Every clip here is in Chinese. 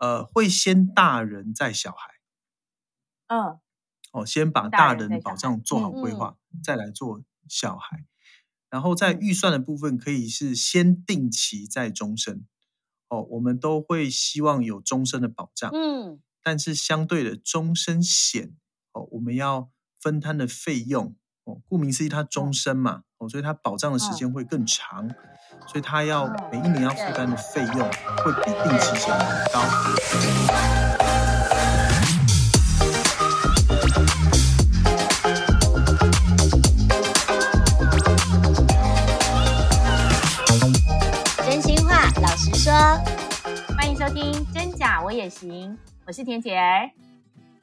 呃，会先大人再小孩。嗯，哦，先把大人的保障做好规划，再来做小孩。然后在预算的部分，可以是先定期再终身。哦，我们都会希望有终身的保障。嗯，但是相对的终身险，哦，我们要分摊的费用，哦，顾名思义，它终身嘛，哦，所以它保障的时间会更长，所以它要每一年要负担的费用会比定期险高。真心话，老实。说，欢迎收听《真假我也行》，我是田姐儿，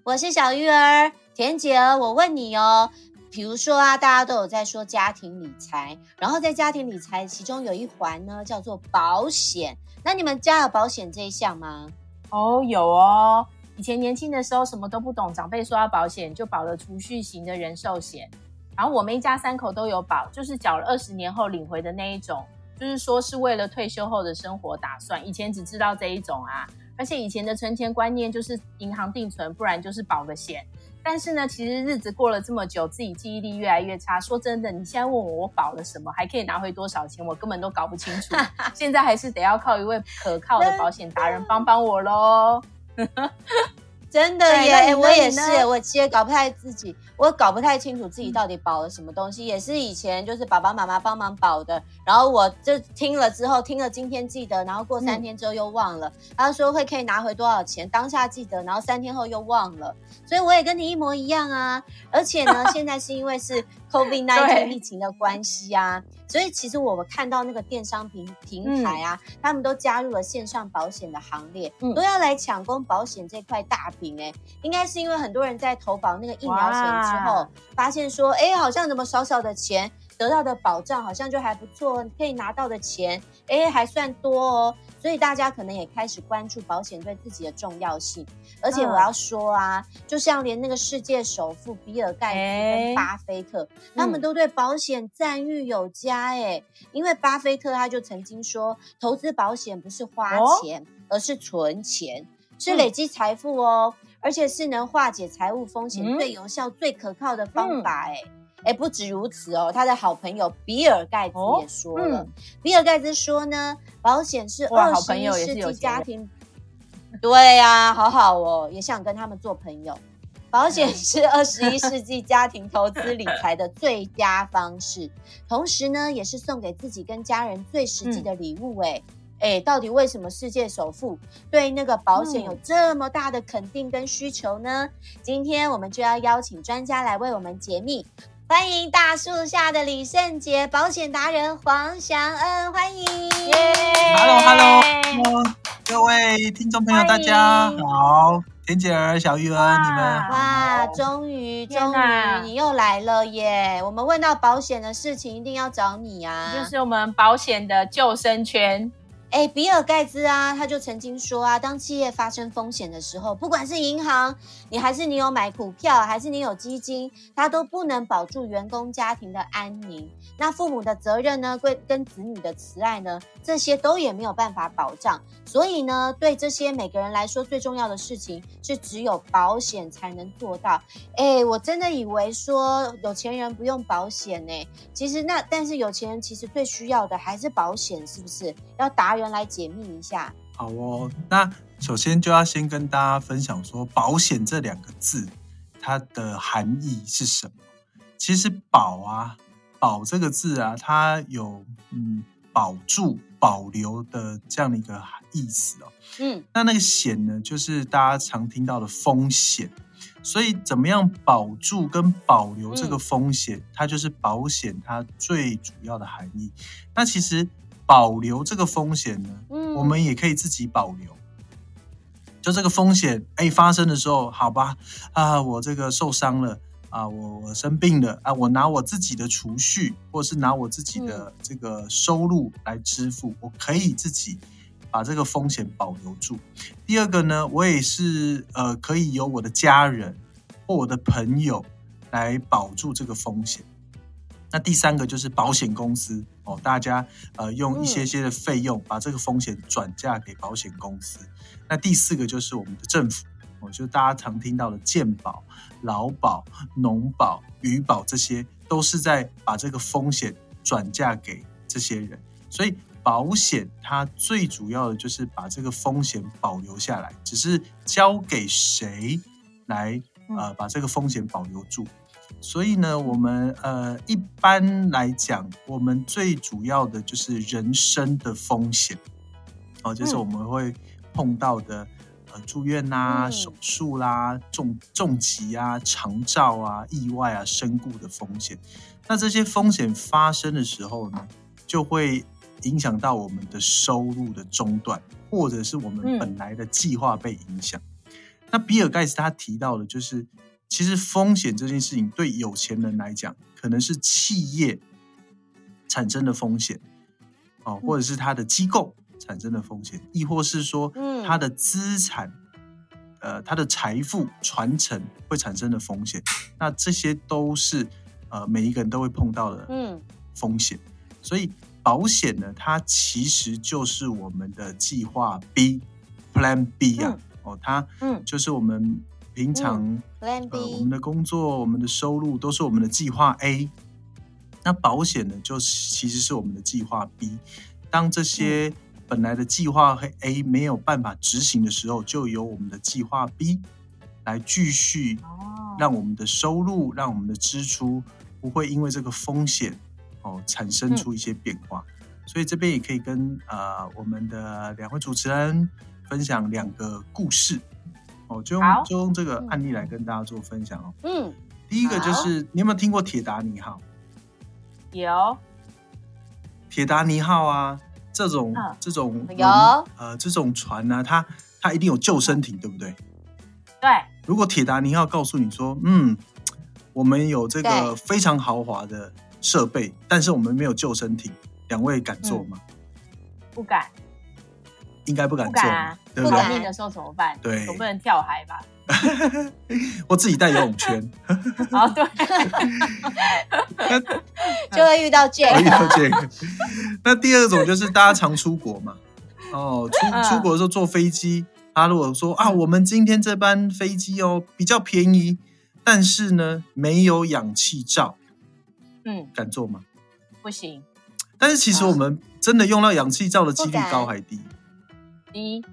我是小瑜儿。田姐儿，我问你哦，比如说啊，大家都有在说家庭理财，然后在家庭理财其中有一环呢，叫做保险。那你们家有保险这一项吗？哦，有哦。以前年轻的时候什么都不懂，长辈说要保险，就保了储蓄型的人寿险。然后我们一家三口都有保，就是缴了二十年后领回的那一种。就是说，是为了退休后的生活打算。以前只知道这一种啊，而且以前的存钱观念就是银行定存，不然就是保个险。但是呢，其实日子过了这么久，自己记忆力越来越差。说真的，你现在问我我保了什么，还可以拿回多少钱，我根本都搞不清楚。现在还是得要靠一位可靠的保险达人帮帮我喽。真的耶，我也是，我其实搞不太自己，我搞不太清楚自己到底保了什么东西，也是以前就是爸爸妈妈帮忙保的，然后我就听了之后，听了今天记得，然后过三天之后又忘了，他说会可以拿回多少钱，当下记得，然后三天后又忘了，所以我也跟你一模一样啊，而且呢，现在是因为是 COVID-19 疫情的关系啊。所以其实我们看到那个电商平平台啊，嗯、他们都加入了线上保险的行列，嗯、都要来抢攻保险这块大饼哎，应该是因为很多人在投保那个疫苗险之后，哇发现说，哎，好像怎么少少的钱得到的保障好像就还不错，可以拿到的钱，哎，还算多哦。所以大家可能也开始关注保险对自己的重要性，而且我要说啊，嗯、就像连那个世界首富比尔盖茨跟巴菲特，欸、他们都对保险赞誉有加哎，嗯、因为巴菲特他就曾经说，投资保险不是花钱，哦、而是存钱，是累积财富哦，嗯、而且是能化解财务风险最有效、嗯、最可靠的方法哎。哎，不止如此哦，他的好朋友比尔盖茨也说了。哦嗯、比尔盖茨说呢，保险是二十一世纪家庭，对呀、啊，好好哦，也想跟他们做朋友。保险是二十一世纪家庭投资理财的最佳方式，同时呢，也是送给自己跟家人最实际的礼物。哎、嗯，哎，到底为什么世界首富对那个保险有这么大的肯定跟需求呢？嗯、今天我们就要邀请专家来为我们解密。欢迎大树下的李圣杰保险达人黄祥恩，欢迎！Hello，Hello，各位听众朋友，大家好，田姐儿、小玉儿，你们哇，终于，终于你又来了耶！我们问到保险的事情，一定要找你啊，就是我们保险的救生圈。哎，比尔盖茨啊，他就曾经说啊，当企业发生风险的时候，不管是银行，你还是你有买股票，还是你有基金，他都不能保住员工家庭的安宁。那父母的责任呢，跟跟子女的慈爱呢，这些都也没有办法保障。所以呢，对这些每个人来说，最重要的事情是只有保险才能做到。哎，我真的以为说有钱人不用保险呢，其实那但是有钱人其实最需要的还是保险，是不是？要达人来解密一下。好哦，那首先就要先跟大家分享说，保险这两个字它的含义是什么？其实保啊，保这个字啊，它有嗯保住、保留的这样的一个意思哦。嗯，那那个险呢，就是大家常听到的风险。所以怎么样保住跟保留这个风险，嗯、它就是保险它最主要的含义。那其实。保留这个风险呢，嗯，我们也可以自己保留。就这个风险，哎，发生的时候，好吧，啊，我这个受伤了，啊，我我生病了，啊，我拿我自己的储蓄，或是拿我自己的这个收入来支付，我可以自己把这个风险保留住。第二个呢，我也是呃，可以由我的家人或我的朋友来保住这个风险。那第三个就是保险公司哦，大家呃用一些些的费用把这个风险转嫁给保险公司。那第四个就是我们的政府哦，就大家常听到的健保、劳保、农保、渔保，这些都是在把这个风险转嫁给这些人。所以保险它最主要的就是把这个风险保留下来，只是交给谁来呃把这个风险保留住。所以呢，我们呃一般来讲，我们最主要的就是人身的风险，哦，就是我们会碰到的，呃，住院啦、手术啦、重重疾啊、长照啊、意外啊、身故的风险。那这些风险发生的时候呢，就会影响到我们的收入的中断，或者是我们本来的计划被影响。那比尔盖茨他提到的，就是。其实风险这件事情对有钱人来讲，可能是企业产生的风险，哦，或者是他的机构产生的风险，亦或是说，他的资产，呃，他的财富传承会产生的风险。那这些都是呃每一个人都会碰到的风险。所以保险呢，它其实就是我们的计划 B，Plan B 啊，哦，它就是我们。平常，嗯、呃，我们的工作、我们的收入都是我们的计划 A，那保险呢，就其实是我们的计划 B。当这些本来的计划和 A 没有办法执行的时候，就由我们的计划 B 来继续，让我们的收入、让我们的支出不会因为这个风险哦产生出一些变化。所以这边也可以跟呃我们的两位主持人分享两个故事。哦，就用就用这个案例来跟大家做分享哦。嗯，第一个就是你有没有听过铁达尼号？有。铁达尼号啊，这种、嗯、这种有呃这种船呢、啊，它它一定有救生艇，对不对？对。如果铁达尼号告诉你说，嗯，我们有这个非常豪华的设备，但是我们没有救生艇，两位敢坐吗？嗯、不敢。应该不敢做，不不敢命的时候怎么办？对，总不能跳海吧？我自己带游泳圈。哦，对，就会遇到这个。遇到这个。那第二种就是大家常出国嘛，哦，出出国的时候坐飞机，他如果说啊，我们今天这班飞机哦比较便宜，但是呢没有氧气罩，嗯，敢坐吗？不行。但是其实我们真的用到氧气罩的几率高还低？低，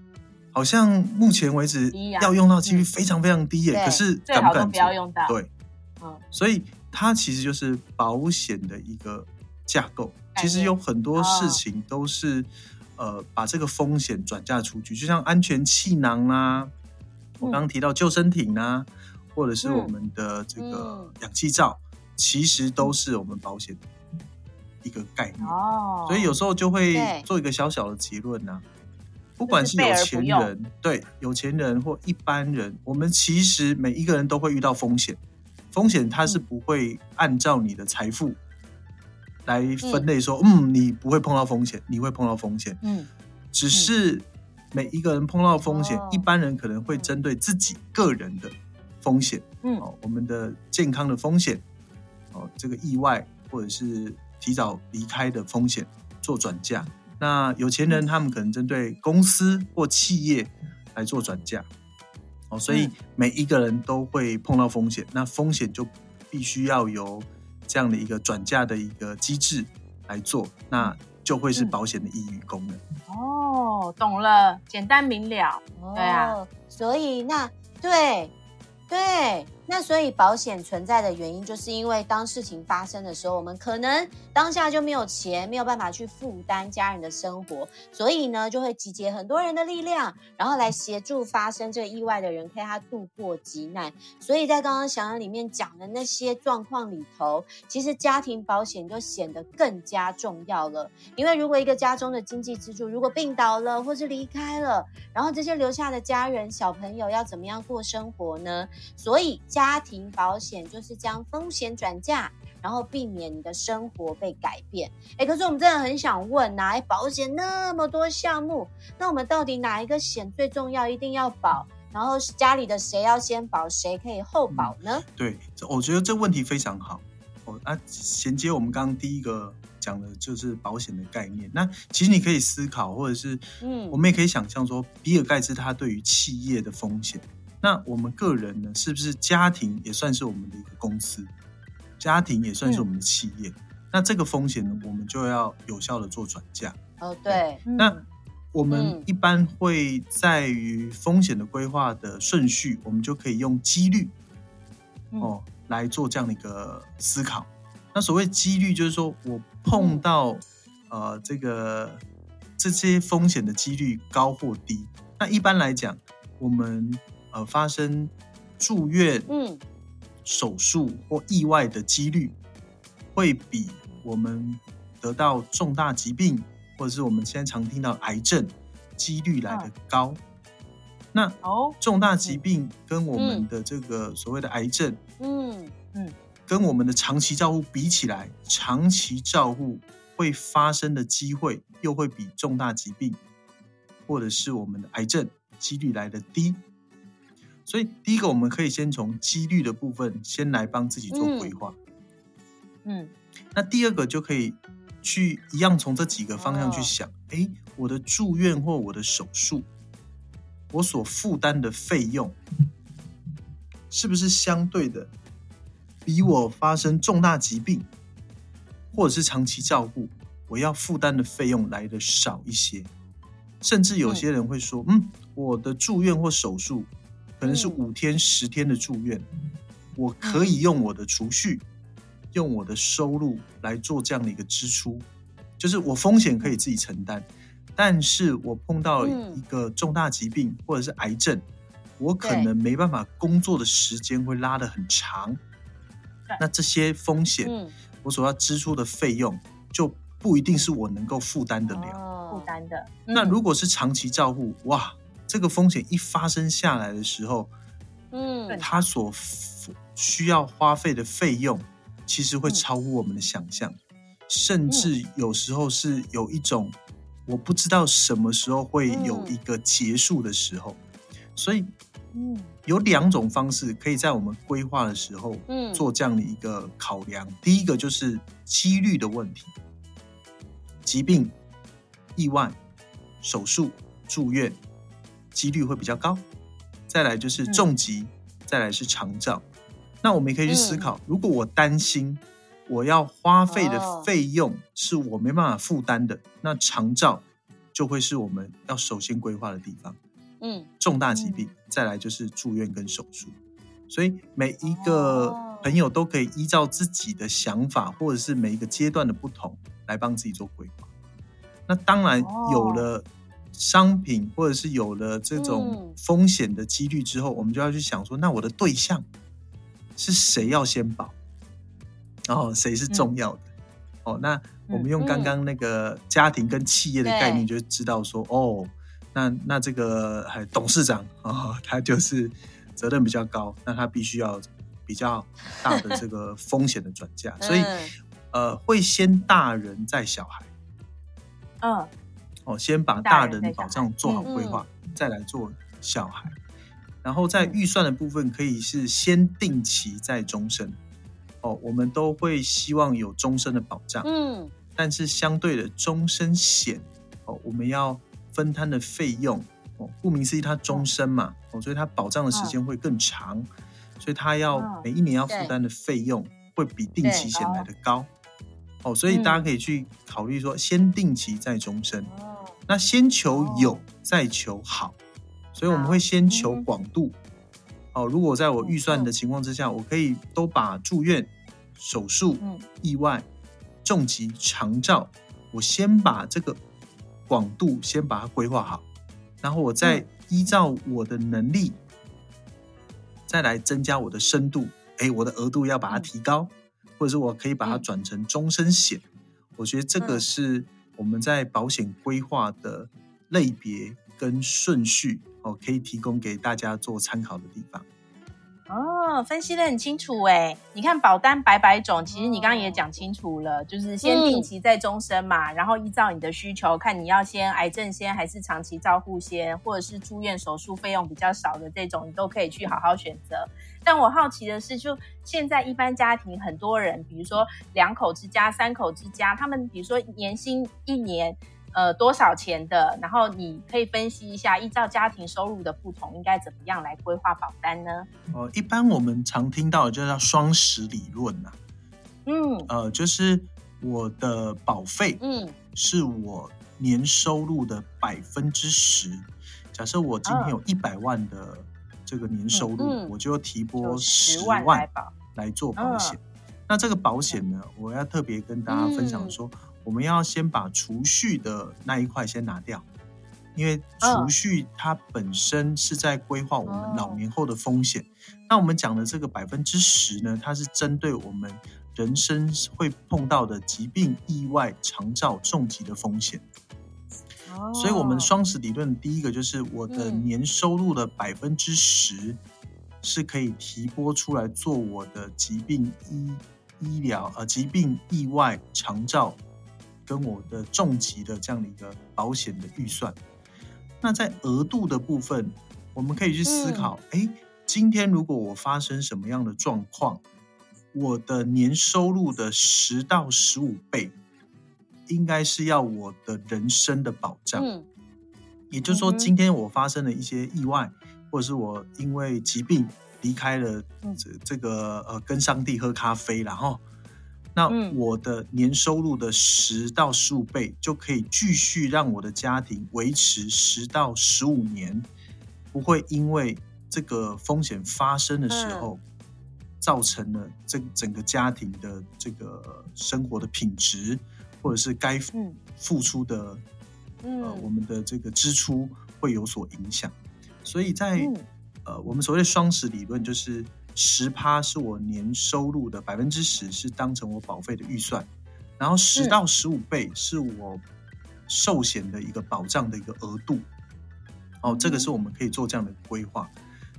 好像目前为止要用到几率非常非常低耶。可是敢不要用到？对，所以它其实就是保险的一个架构。其实有很多事情都是呃把这个风险转嫁出去，就像安全气囊啊，我刚刚提到救生艇啊，或者是我们的这个氧气罩，其实都是我们保险的一个概念。哦，所以有时候就会做一个小小的结论呢。不管是有钱人，对有钱人或一般人，我们其实每一个人都会遇到风险。风险它是不会按照你的财富来分类说，嗯，嗯，你不会碰到风险，你会碰到风险。嗯，只是每一个人碰到风险，嗯，一般人可能会针对自己个人的风险，嗯，哦，我们的健康的风险，哦，这个意外或者是提早离开的风险做转嫁。那有钱人他们可能针对公司或企业来做转嫁，哦，所以每一个人都会碰到风险，那风险就必须要由这样的一个转嫁的一个机制来做，那就会是保险的意义功能。哦，懂了，简单明了。对啊，所以那对对。那所以保险存在的原因，就是因为当事情发生的时候，我们可能当下就没有钱，没有办法去负担家人的生活，所以呢，就会集结很多人的力量，然后来协助发生这个意外的人，陪他度过急难。所以在刚刚祥恩里面讲的那些状况里头，其实家庭保险就显得更加重要了。因为如果一个家中的经济支柱如果病倒了，或是离开了，然后这些留下的家人、小朋友要怎么样过生活呢？所以。家庭保险就是将风险转嫁，然后避免你的生活被改变。哎，可是我们真的很想问啊，保险那么多项目，那我们到底哪一个险最重要，一定要保？然后家里的谁要先保，谁可以后保呢？嗯，对，我觉得这问题非常好。哦，啊，衔接我们刚刚第一个讲的就是保险的概念。那其实你可以思考，或者是，嗯，我们也可以想象说，比尔盖茨他对于企业的风险，那我们个人呢，是不是家庭也算是我们的一个公司？家庭也算是我们的企业。嗯、那这个风险呢，我们就要有效的做转嫁。哦，对。那我们一般会在于风险的规划的顺序，我们就可以用几率，哦。嗯来做这样的一个思考。那所谓几率，就是说我碰到呃这个这些风险的几率高或低。那一般来讲，我们呃发生住院、嗯。手术或意外的几率，会比我们得到重大疾病或者是我们现在常听到癌症几率来得高。那重大疾病跟我们的这个所谓的癌症，嗯。嗯，跟我们的长期照护比起来，长期照护会发生的机会又会比重大疾病或者是我们的癌症几率来得低。所以第一个，我们可以先从几率的部分先来帮自己做规划。嗯，那第二个就可以去一样从这几个方向去想，哎，我的住院或我的手术。我所负担的费用，是不是相对的比我发生重大疾病或者是长期照顾，我要负担的费用来的少一些？甚至有些人会说，嗯，我的住院或手术可能是五天、十天的住院，我可以用我的储蓄、用我的收入来做这样的一个支出，就是我风险可以自己承担。但是我碰到一个重大疾病或者是癌症，我可能没办法工作的时间会拉得很长。那这些风险，我所要支出的费用就不一定是我能够负担得了。负担的。那如果是长期照护，哇，这个风险一发生下来的时候，嗯，它所需要花费的费用，其实会超乎我们的想象，甚至有时候是有一种。我不知道什么时候会有一个结束的时候，嗯、所以，有两种方式可以在我们规划的时候，做这样的一个考量。嗯、第一个就是几率的问题，疾病、意外、手术、住院，几率会比较高。再来就是重疾，嗯、再来是长照。那我们也可以去思考，嗯、如果我担心。我要花费的费用是我没办法负担的，那长照就会是我们要首先规划的地方。嗯，重大疾病，再来就是住院跟手术。所以每一个朋友都可以依照自己的想法，或者是每一个阶段的不同，来帮自己做规划。那当然有了商品，或者是有了这种风险的几率之后，我们就要去想说，那我的对象是谁要先保？然后谁是重要的？嗯、哦，那我们用刚刚那个家庭跟企业的概念，就知道说，嗯、哦，那那这个还董事长哦，他就是责任比较高，那他必须要比较大的这个风险的转嫁，所以 呃，会先大人再小孩。嗯，哦，先把大人的保障做好规划，嗯、再来做小孩，然后在预算的部分可以是先定期再终身。哦，我们都会希望有终身的保障，嗯，但是相对的终身险，哦，我们要分摊的费用，哦，顾名思义，它终身嘛，哦，所以它保障的时间会更长，哦、所以它要每一年要负担的费用会比定期险来的高，哦，所以大家可以去考虑说，先定期再终身，哦、那先求有再求好，所以我们会先求广度。哦，如果在我预算的情况之下，我可以都把住院、手术、意外、重疾、长照，我先把这个广度先把它规划好，然后我再依照我的能力，再来增加我的深度。哎，我的额度要把它提高，或者是我可以把它转成终身险。我觉得这个是我们在保险规划的类别跟顺序。哦，可以提供给大家做参考的地方。哦，分析得很清楚哎！你看保单百百种，其实你刚刚也讲清楚了，哦、就是先定期再终身嘛，嗯、然后依照你的需求，看你要先癌症先还是长期照护先，或者是住院手术费用比较少的这种，你都可以去好好选择。但我好奇的是，就现在一般家庭很多人，比如说两口之家、三口之家，他们比如说年薪一年。呃，多少钱的？然后你可以分析一下，依照家庭收入的不同，应该怎么样来规划保单呢？呃，一般我们常听到的就叫双十理论呐、啊。嗯，呃，就是我的保费，嗯，是我年收入的百分之十。假设我今天有一百万的这个年收入，嗯、我就提拨十万来做保险。嗯、那这个保险呢，我要特别跟大家分享说。嗯我们要先把储蓄的那一块先拿掉，因为储蓄它本身是在规划我们老年后的风险。Oh. 那我们讲的这个百分之十呢，它是针对我们人生会碰到的疾病、意外、长照、重疾的风险。Oh. 所以，我们双十理论第一个就是我的年收入的百分之十是可以提拨出来做我的疾病医医疗呃疾病意外长照。跟我的重疾的这样的一个保险的预算，那在额度的部分，我们可以去思考：哎、嗯，今天如果我发生什么样的状况，我的年收入的十到十五倍，应该是要我的人生的保障。嗯、也就是说，今天我发生了一些意外，或者是我因为疾病离开了这这个呃，跟上帝喝咖啡，然后。那我的年收入的十到十五倍就可以继续让我的家庭维持十到十五年，不会因为这个风险发生的时候，造成了这整个家庭的这个生活的品质，或者是该付出的呃我们的这个支出会有所影响。所以在呃我们所谓的双十理论就是。十趴是我年收入的百分之十，是当成我保费的预算，然后十到十五倍是我寿险的一个保障的一个额度。哦，这个是我们可以做这样的规划。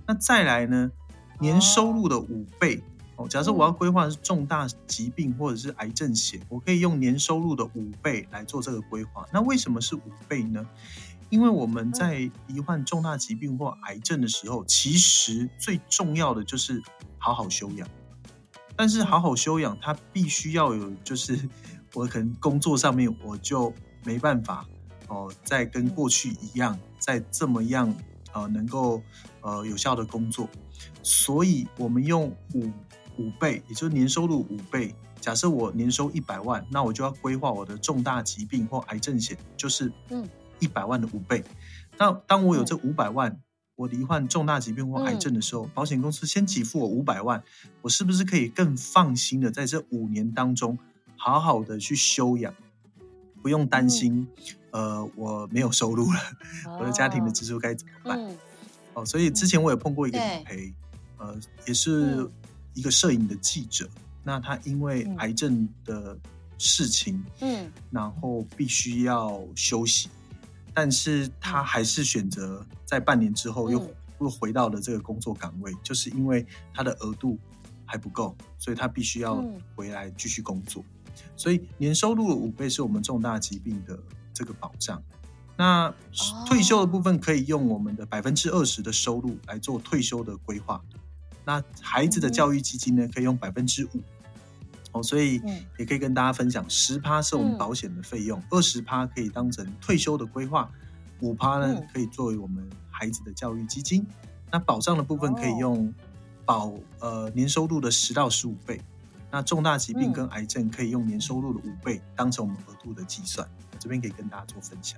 那再来呢，年收入的五倍哦，假设我要规划是重大疾病或者是癌症险，我可以用年收入的五倍来做这个规划。那为什么是五倍呢？因为我们在罹患重大疾病或癌症的时候，其实最重要的就是好好休养。但是好好休养，它必须要有，就是 我可能工作上面我就没办法哦，再跟过去一样，再这么样呃，能够呃有效的工作。所以我们用五五倍，也就是年收入五倍。假设我年收一百万，那我就要规划我的重大疾病或癌症险，就是嗯。一百万的五倍，那当我有这五百万，嗯、我罹患重大疾病或癌症的时候，嗯、保险公司先给付我五百万，我是不是可以更放心的在这五年当中，好好的去休养，不用担心，嗯、呃，我没有收入了，哦、我的家庭的支出该怎么办？嗯、哦，所以之前我也碰过一个理赔，嗯、呃，也是一个摄影的记者，嗯、那他因为癌症的事情，嗯，然后必须要休息。但是他还是选择在半年之后又又回到了这个工作岗位，嗯、就是因为他的额度还不够，所以他必须要回来继续工作。嗯、所以年收入的五倍是我们重大疾病的这个保障。那退休的部分可以用我们的百分之二十的收入来做退休的规划。那孩子的教育基金呢，可以用百分之五。哦，所以也可以跟大家分享，十趴是我们保险的费用，二十趴可以当成退休的规划，五趴呢可以作为我们孩子的教育基金。那保障的部分可以用保呃年收入的十到十五倍，那重大疾病跟癌症可以用年收入的五倍当成我们额度的计算。我这边可以跟大家做分享。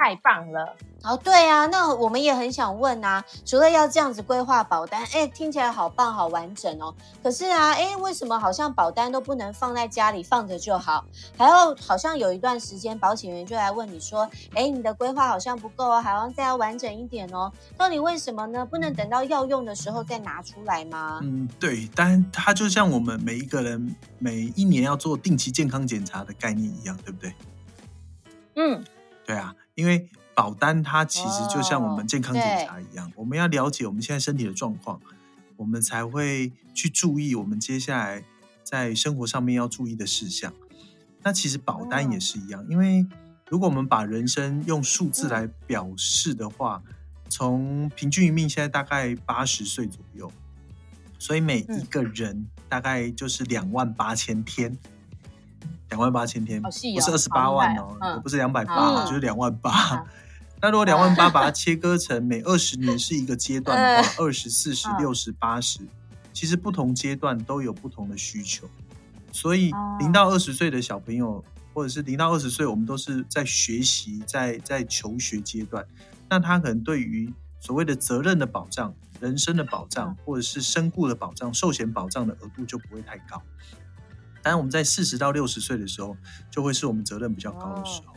太棒了！哦，对啊，那我们也很想问啊，除了要这样子规划保单，哎，听起来好棒，好完整哦。可是啊，哎，为什么好像保单都不能放在家里放着就好，还有好像有一段时间保险员就来问你说，哎，你的规划好像不够哦，还要再要完整一点哦。到底为什么呢？不能等到要用的时候再拿出来吗？嗯，对，但它就像我们每一个人每一年要做定期健康检查的概念一样，对不对？嗯，对啊。因为保单它其实就像我们健康检查一样，哦、我们要了解我们现在身体的状况，我们才会去注意我们接下来在生活上面要注意的事项。那其实保单也是一样，因为如果我们把人生用数字来表示的话，从平均余命现在大概八十岁左右，所以每一个人大概就是两万八千天。两万八千天，不是二十八万哦，也不是两百八，就是两万八。那如果两万八 把它切割成每二十年是一个阶段的话，二十四十、六十、八十，其实不同阶段都有不同的需求。所以零到二十岁的小朋友，或者是零到二十岁，我们都是在学习、在在求学阶段。那他可能对于所谓的责任的保障、人生的保障，或者是身故的保障、寿险保障的额度就不会太高。当然，我们在四十到六十岁的时候，就会是我们责任比较高的时候。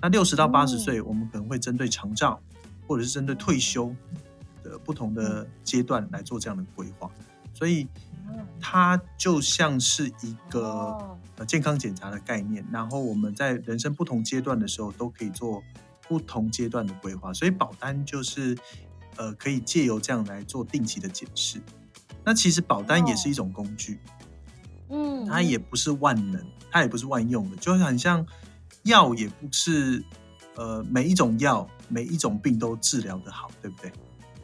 那六十到八十岁，我们可能会针对长照，或者是针对退休的不同的阶段来做这样的规划。所以，它就像是一个呃健康检查的概念。然后，我们在人生不同阶段的时候，都可以做不同阶段的规划。所以，保单就是呃可以借由这样来做定期的检视。那其实保单也是一种工具。嗯，它也不是万能，它也不是万用的，就很像药，也不是呃每一种药每一种病都治疗的好，对不对？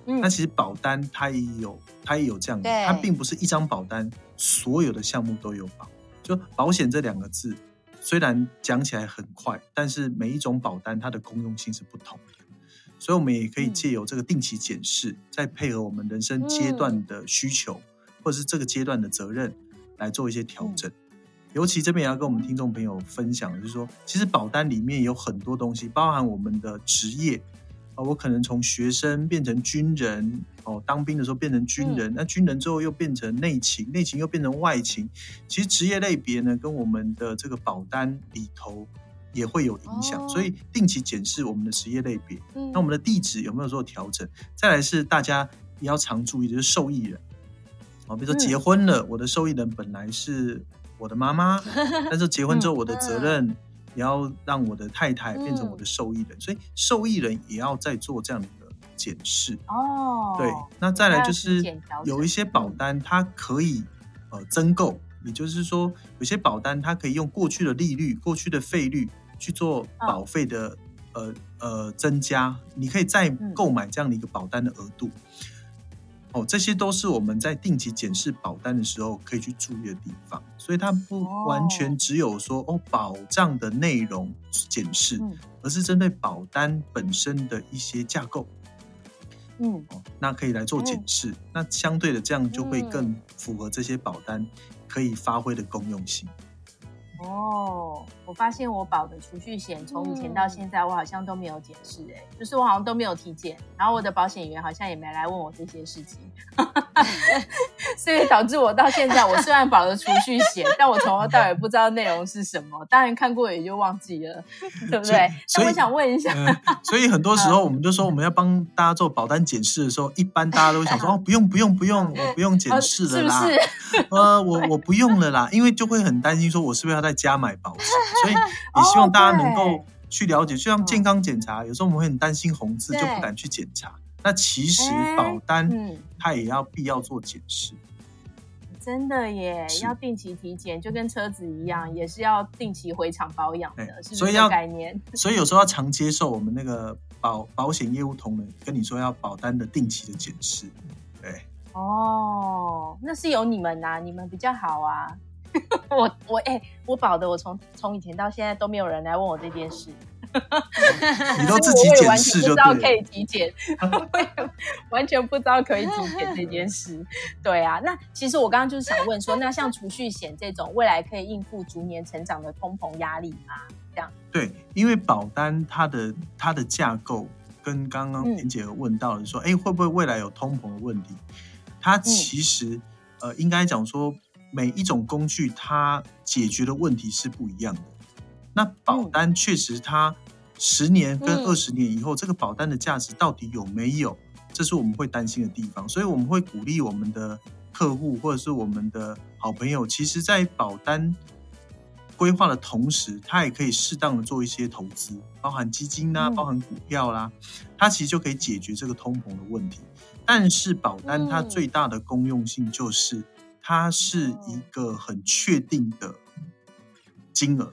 嗯，那其实保单它也有，它也有这样的，它并不是一张保单所有的项目都有保。就保险这两个字，虽然讲起来很快，但是每一种保单它的功用性是不同的，所以我们也可以借由这个定期检视，嗯，再配合我们人生阶段的需求，嗯，或者是这个阶段的责任。来做一些调整，尤其这边也要跟我们听众朋友分享，就是说，其实保单里面有很多东西，包含我们的职业。啊，我可能从学生变成军人，哦，当兵的时候变成军人，那军人之后又变成内勤，内勤又变成外勤，其实职业类别呢，跟我们的这个保单里头也会有影响，所以定期检视我们的职业类别，那我们的地址有没有做调整？再来是大家也要常注意的，就是受益人。哦，比如说结婚了，嗯、我的受益人本来是我的妈妈，但是结婚之后，我的责任也要让我的太太变成我的受益人，嗯、所以受益人也要再做这样的检视。哦，对，那再来就是有一些保单，它可以呃增购，也就是说，有些保单它可以用过去的利率、过去的费率去做保费的、哦、呃呃增加，你可以再购买这样的一个保单的额度。哦，这些都是我们在定期检视保单的时候可以去注意的地方，所以它不完全只有说哦保障的内容检视，而是针对保单本身的一些架构，嗯，哦，那可以来做检视，那相对的这样就会更符合这些保单可以发挥的功用性。哦，我发现我保的储蓄险从以前到现在，我好像都没有检视，哎，就是我好像都没有体检，然后我的保险员好像也没来问我这些事情，所以导致我到现在，我虽然保了储蓄险，但我从头到尾不知道内容是什么，当然看过也就忘记了，对不对？所以我想问一下，呃，所以很多时候我们就说我们要帮大家做保单检视的时候，一般大家都会想说 哦，不用不用不用，我不用检视了啦，是不是？呃，我我不用了啦，因为就会很担心说我是不是要再加买保险，所以也希望大家能够去了解。就像健康检查，有时候我们会很担心红字，就不敢去检查。那其实保单它也要必要做检视。真的耶，要定期体检，就跟车子一样，也是要定期回厂保养的。所以要概念。所以有时候要常接受我们那个保保险业务同仁跟你说要保单的定期的检视。对。哦，那是有你们呐，你们比较好啊。我我哎、欸，我保的，我从从以前到现在都没有人来问我这件事，你都自己检视就对了。我也完全不知道可以体检，我也完全不知道可以体检这件事。对啊，那其实我刚刚就是想问说，那像储蓄险这种，未来可以应付逐年成长的通膨压力吗？这样？对，因为保单它的它的架构跟刚刚田姐有问到的说，哎、会不会未来有通膨的问题？它其实、嗯、呃，应该讲说。每一种工具，它解决的问题是不一样的。那保单确实，它十年跟二十年以后，嗯、这个保单的价值到底有没有？这是我们会担心的地方。所以我们会鼓励我们的客户或者是我们的好朋友，其实，在保单规划的同时，他也可以适当的做一些投资，包含基金啦、啊，包含股票啦，它其实就可以解决这个通膨的问题。但是保单它最大的功用性就是，它是一个很确定的金额，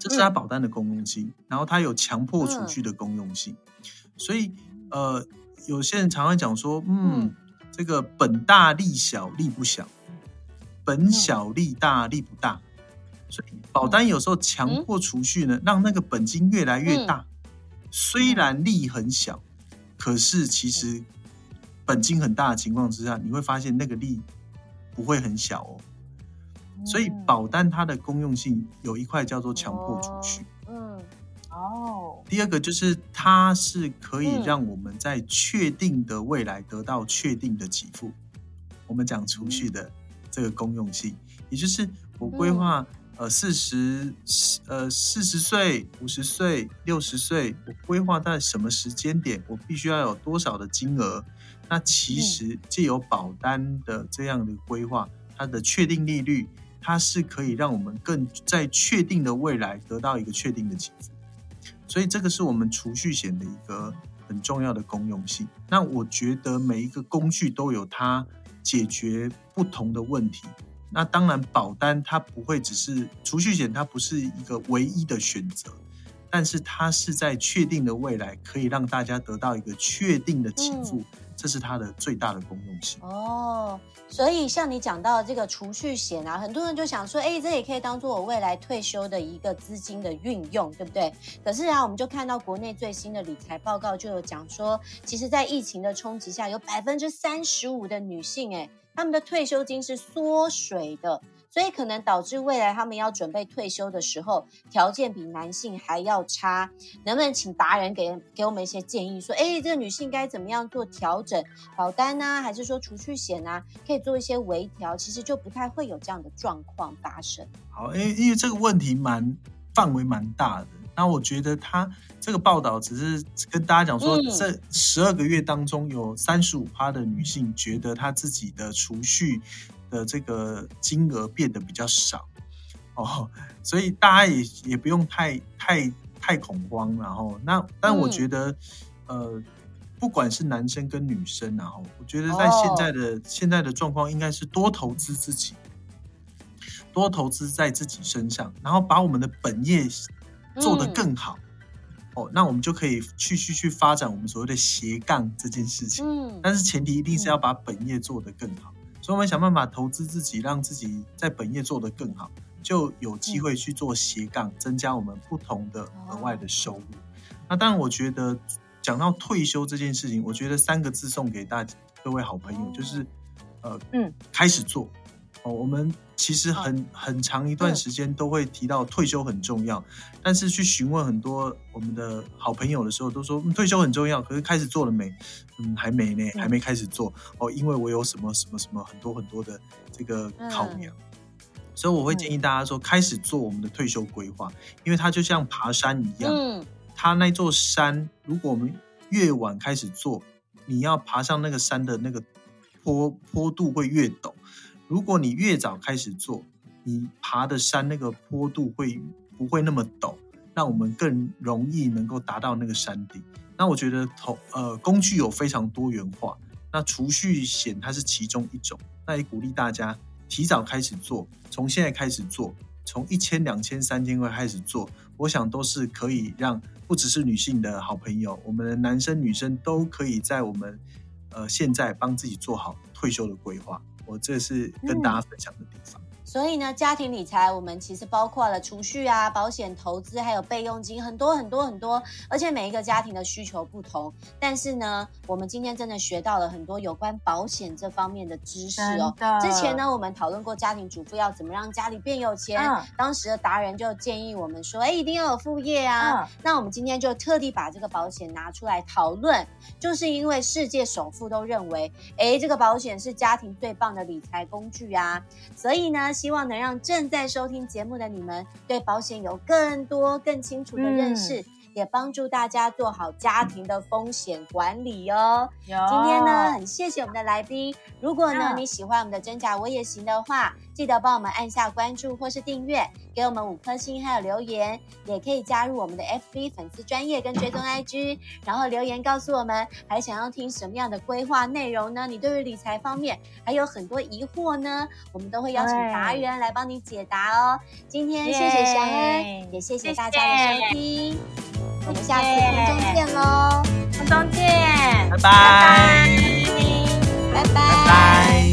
这是它保单的功用性。然后它有强迫储蓄的功用性，所以呃，有些人常常讲说，嗯，这个本大利小，利不小。本小利大，利不大，所以保单有时候强迫储蓄呢，让那个本金越来越大。虽然利很小，可是其实本金很大的情况之下，你会发现那个利不会很小哦。所以保单它的功用性有一块叫做强迫储蓄。嗯，哦。第二个就是它是可以让我们在确定的未来得到确定的给付。我们讲储蓄的。这个功用性，也就是我规划，呃，四十，呃，四十岁、五十岁、六十岁，我规划在什么时间点，我必须要有多少的金额。那其实借由保单的这样的规划，它的确定利率，它是可以让我们更在确定的未来得到一个确定的给付。所以这个是我们储蓄险的一个很重要的功用性。那我觉得每一个工具都有它。解决不同的问题，那当然保单它不会只是储蓄险，它不是一个唯一的选择，但是它是在确定的未来可以让大家得到一个确定的给付，嗯、这是它的最大的功用性。哦，所以像你讲到这个储蓄险啊，很多人就想说，哎，这也可以当做我未来退休的一个资金的运用，对不对？可是啊，我们就看到国内最新的理财报告就有讲说，其实，在疫情的冲击下，有百分之三十五的女性，哎。他们的退休金是缩水的，所以可能导致未来他们要准备退休的时候，条件比男性还要差。能不能请达人给给我们一些建议，说，哎，这个女性该怎么样做调整？保单呢、啊，还是说储蓄险呢、啊？可以做一些微调，其实就不太会有这样的状况发生。好，因为因为这个问题蛮范围蛮大的。那我觉得他这个报道只是跟大家讲说，这十二个月当中有三十五趴的女性觉得她自己的储蓄的这个金额变得比较少哦，所以大家也也不用太太太恐慌。然后，那但我觉得，呃，不管是男生跟女生，然后我觉得在现在的现在的状况，应该是多投资自己，多投资在自己身上，然后把我们的本业。做得更好，嗯、哦，那我们就可以继续去发展我们所谓的斜杠这件事情。嗯，但是前提一定是要把本业做得更好，嗯、所以我们想办法投资自己，让自己在本业做得更好，就有机会去做斜杠，嗯、增加我们不同的额外的收入。哦、那当然，我觉得讲到退休这件事情，我觉得三个字送给大家各位好朋友，就是呃，嗯，开始做。哦，我们其实很很长一段时间都会提到退休很重要，但是去询问很多我们的好朋友的时候，都说退休很重要，可是开始做了没？嗯，还没呢，还没开始做。哦，因为我有什么什么什么很多很多的这个考量，所以我会建议大家说，开始做我们的退休规划，因为它就像爬山一样，嗯。它那座山，如果我们越晚开始做，你要爬上那个山的那个坡坡度会越陡。如果你越早开始做，你爬的山那个坡度会不会那么陡？让我们更容易能够达到那个山顶。那我觉得投呃工具有非常多元化，那储蓄险它是其中一种。那也鼓励大家提早开始做，从现在开始做，从一千、两千、三千块开始做，我想都是可以让不只是女性的好朋友，我们的男生女生都可以在我们呃现在帮自己做好退休的规划。我这是跟大家分享的地方。所以呢，家庭理财我们其实包括了储蓄啊、保险、投资，还有备用金，很多很多很多。而且每一个家庭的需求不同，但是呢，我们今天真的学到了很多有关保险这方面的知识哦。的之前呢，我们讨论过家庭主妇要怎么让家里变有钱，嗯、当时的达人就建议我们说，哎，一定要有副业啊。嗯、那我们今天就特地把这个保险拿出来讨论，就是因为世界首富都认为，哎，这个保险是家庭最棒的理财工具啊。所以呢。希望能让正在收听节目的你们对保险有更多、更清楚的认识，嗯、也帮助大家做好家庭的风险管理哦。今天呢，很谢谢我们的来宾。如果呢，嗯你喜欢我们的真假我也行的话，记得帮我们按下关注或是订阅，给我们五颗星还有留言，也可以加入我们的 FB 粉丝专业跟追踪 IG，然后留言告诉我们还想要听什么样的规划内容呢？你对于理财方面还有很多疑惑呢，我们都会邀请达人来帮你解答哦。今天谢谢祥恩，也谢谢大家的收听，我们下次空中见喽，空中见拜，拜拜。拜拜。